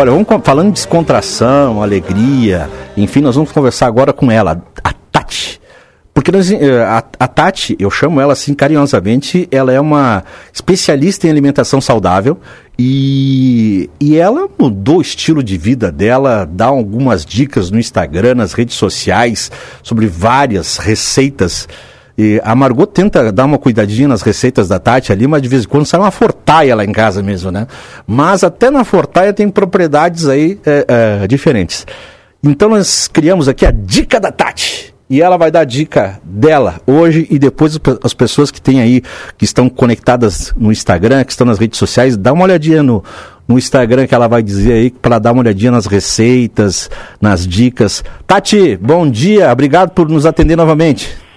Olha, vamos falando de descontração, alegria, enfim, nós vamos conversar agora com ela, a Tati. Porque nós, eh, a, a, Tati, eu chamo ela assim carinhosamente, ela é uma especialista em alimentação saudável e, e ela mudou o estilo de vida dela, dá algumas dicas no Instagram, nas redes sociais, sobre várias receitas. E a Margot tenta dar uma cuidadinha nas receitas da Tati ali, mas de vez em quando sai uma fortaia lá em casa mesmo, né? Mas até na fortaia tem propriedades aí é, é, diferentes. Então nós criamos aqui a dica da Tati. E ela vai dar a dica dela hoje e depois as pessoas que têm aí, que estão conectadas no Instagram, que estão nas redes sociais, dá uma olhadinha no, no Instagram que ela vai dizer aí para dar uma olhadinha nas receitas, nas dicas. Tati, bom dia, obrigado por nos atender novamente.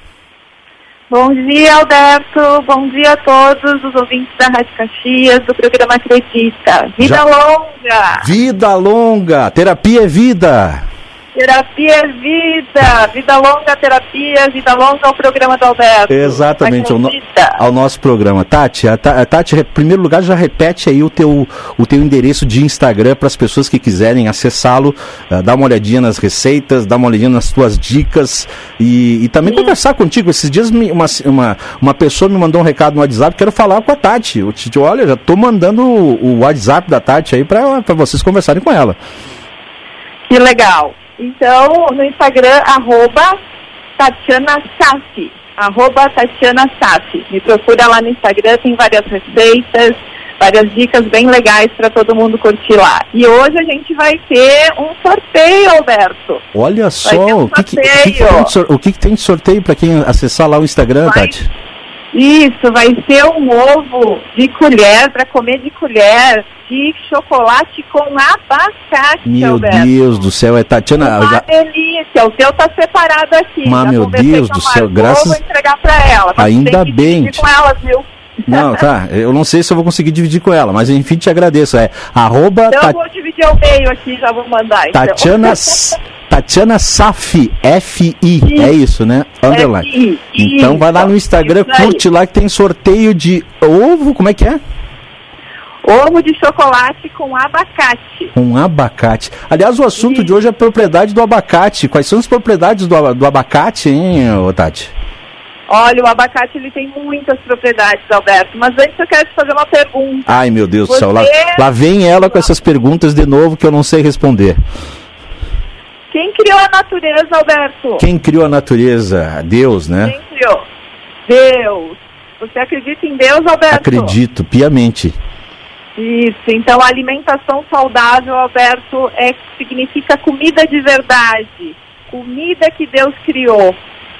Bom dia, Alberto. Bom dia a todos os ouvintes da Rádio Caxias, do programa Acredita. Vida Já... longa! Vida longa! Terapia é vida! Terapia é vida, vida longa terapia, vida longa ao programa do Alberto. Exatamente, ao, no, ao, nosso programa. Tati, a, a Tati, em primeiro lugar, já repete aí o teu, o teu endereço de Instagram para as pessoas que quiserem acessá-lo, uh, dar uma olhadinha nas receitas, dar uma olhadinha nas tuas dicas e, e também Sim. conversar contigo. Esses dias uma, uma, uma pessoa me mandou um recado no WhatsApp, quero falar com a Tati. Eu te olha, já estou mandando o, o WhatsApp da Tati aí para vocês conversarem com ela. Que legal. Então, no Instagram, arroba Tatiana Safi. Arroba Tatiana. Me procura lá no Instagram, tem várias receitas, várias dicas bem legais para todo mundo curtir lá. E hoje a gente vai ter um sorteio, Alberto. Olha só, um o, que, que, que, que o que, tem de sorteio para quem acessar lá o Instagram, vai, Tati? Isso, vai ser um ovo de colher, para comer de colher, de chocolate com abacate, Meu Alberto. Deus do céu, é Tatiana... Uma já... delícia, o seu tá separado aqui. Mas, meu Deus do céu, graças... Vou entregar para ela. Ainda bem. com elas, viu? Não, tá. Eu não sei se eu vou conseguir dividir com ela, mas enfim, te agradeço. É arroba. Então eu vou dividir ao meio aqui, já vou mandar. Então. Tatiana, Tatiana Safi, F-I, é isso, né? Underline. Então vai lá no Instagram, curte lá que tem sorteio de ovo, como é que é? Ovo de chocolate com abacate. Com abacate. Aliás, o assunto de hoje é a propriedade do abacate. Quais são as propriedades do, do abacate, hein, Tati? Olha, o abacate ele tem muitas propriedades, Alberto. Mas antes eu quero te fazer uma pergunta. Ai, meu Deus Você... do céu. Lá, lá vem ela com essas perguntas de novo que eu não sei responder. Quem criou a natureza, Alberto? Quem criou a natureza? Deus, né? Quem criou? Deus. Você acredita em Deus, Alberto? Acredito, piamente. Isso, então a alimentação saudável, Alberto, é, significa comida de verdade, comida que Deus criou.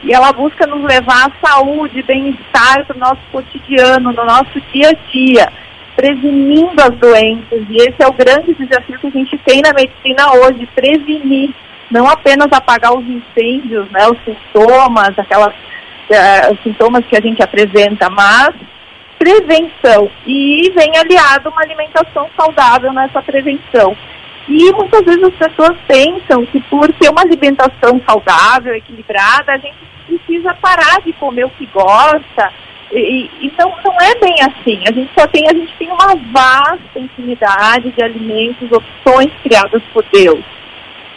E ela busca nos levar à saúde, bem-estar para o nosso cotidiano, no nosso dia a dia, prevenindo as doenças. E esse é o grande desafio que a gente tem na medicina hoje, prevenir não apenas apagar os incêndios, né, os sintomas, aquelas uh, sintomas que a gente apresenta, mas prevenção. E vem aliado uma alimentação saudável nessa prevenção. E muitas vezes as pessoas pensam que por ter uma alimentação saudável, equilibrada, a gente precisa parar de comer o que gosta. E, então não é bem assim. A gente só tem, a gente tem uma vasta infinidade de alimentos, opções criadas por Deus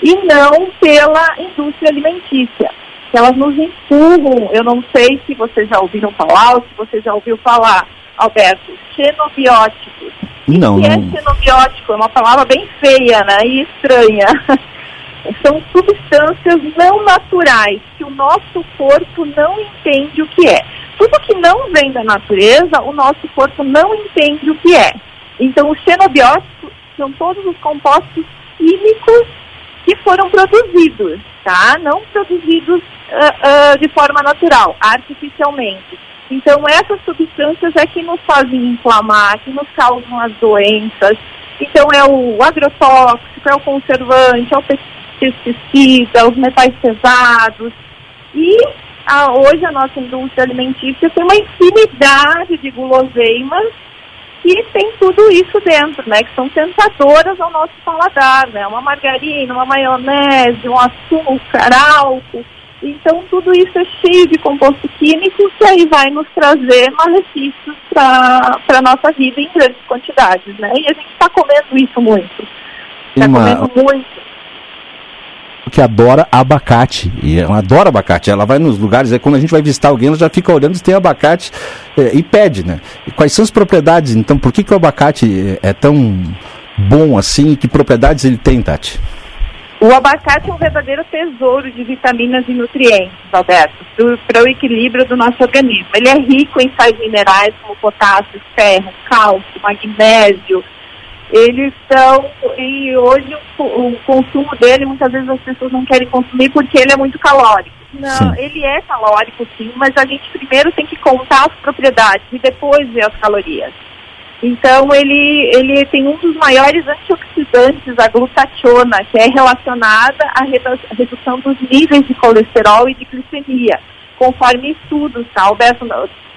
e não pela indústria alimentícia. Elas nos empurram, eu não sei se vocês já ouviram falar ou se você já ouviu falar, Alberto, xenobióticos. Não, o que é xenobiótico? É uma palavra bem feia né, e estranha. São substâncias não naturais que o nosso corpo não entende o que é. Tudo que não vem da natureza, o nosso corpo não entende o que é. Então, os xenobióticos são todos os compostos químicos que foram produzidos, tá? Não produzidos uh, uh, de forma natural, artificialmente. Então, essas substâncias é que nos fazem inflamar, que nos causam as doenças. Então, é o agrotóxico, é o conservante, é o pesticida, os metais pesados. E a, hoje a nossa indústria alimentícia tem uma infinidade de guloseimas que tem tudo isso dentro, né? Que são tentadoras ao nosso paladar, né? Uma margarina, uma maionese, um açúcar, álcool. Então tudo isso é cheio de composto químico que aí vai nos trazer malefícios para a nossa vida em grandes quantidades, né? E a gente está comendo isso muito. Está comendo muito que adora abacate. E ela adora abacate. Ela vai nos lugares, aí quando a gente vai visitar alguém, ela já fica olhando se tem abacate é, e pede, né? E quais são as propriedades? Então, por que, que o abacate é tão bom assim que propriedades ele tem, Tati? O abacate é um verdadeiro tesouro de vitaminas e nutrientes, Alberto, para o equilíbrio do nosso organismo. Ele é rico em sais minerais como potássio, ferro, cálcio, magnésio, eles estão e hoje o, o, consumo dele muitas vezes as pessoas não querem consumir porque ele é muito calórico. Não, sim. ele é calórico sim, mas a gente primeiro tem que contar as propriedades e depois ver as calorias. Então ele ele tem um dos maiores antioxidantes, a glutationa, que é relacionada à redução dos níveis de colesterol e de glicemia, conforme estudos, tá? Alberto,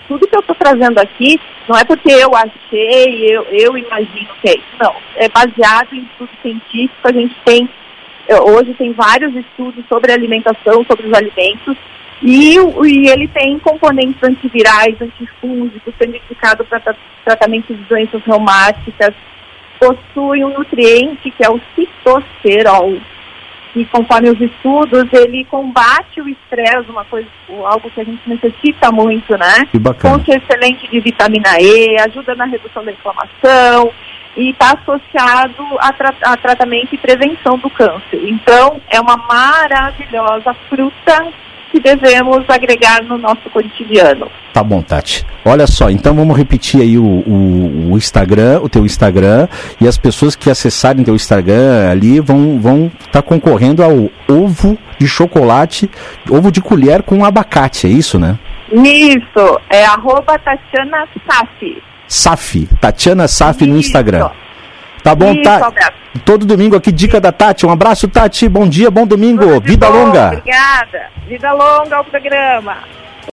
tudo que eu estou trazendo aqui não é porque eu achei, eu, eu imagino que é isso, não. É baseado em estudo científico, a gente tem, é, hoje tem vários estudos sobre alimentação, sobre os alimentos, e, e ele tem componentes antivirais, antifúngicos, sendo indicado para tratamento de doenças reumáticas, possui um nutriente que é o citosterol, que conforme os estudos, ele combate o estresse, uma coisa, algo que a gente necessita muito, né? Que bacana. Fonte excelente de vitamina E, ajuda na redução da inflamação e está associado a, tra a tratamento e prevenção do câncer. Então, é uma maravilhosa fruta que devemos agregar no nosso cotidiano. Tá bom, Tati. Olha só, então vamos repetir aí o, o, o Instagram, o teu Instagram, e as pessoas que acessarem teu Instagram ali vão vão estar tá concorrendo ao ovo de chocolate, ovo de colher com abacate, é isso, né? Isso, é arroba Tatiana Safi. Safi, Tatiana Safi no Instagram. Tá bom, Isso, tá? Todo domingo aqui, dica da Tati. Um abraço, Tati. Bom dia, bom domingo. Vida bom, longa. Obrigada. Vida longa ao programa.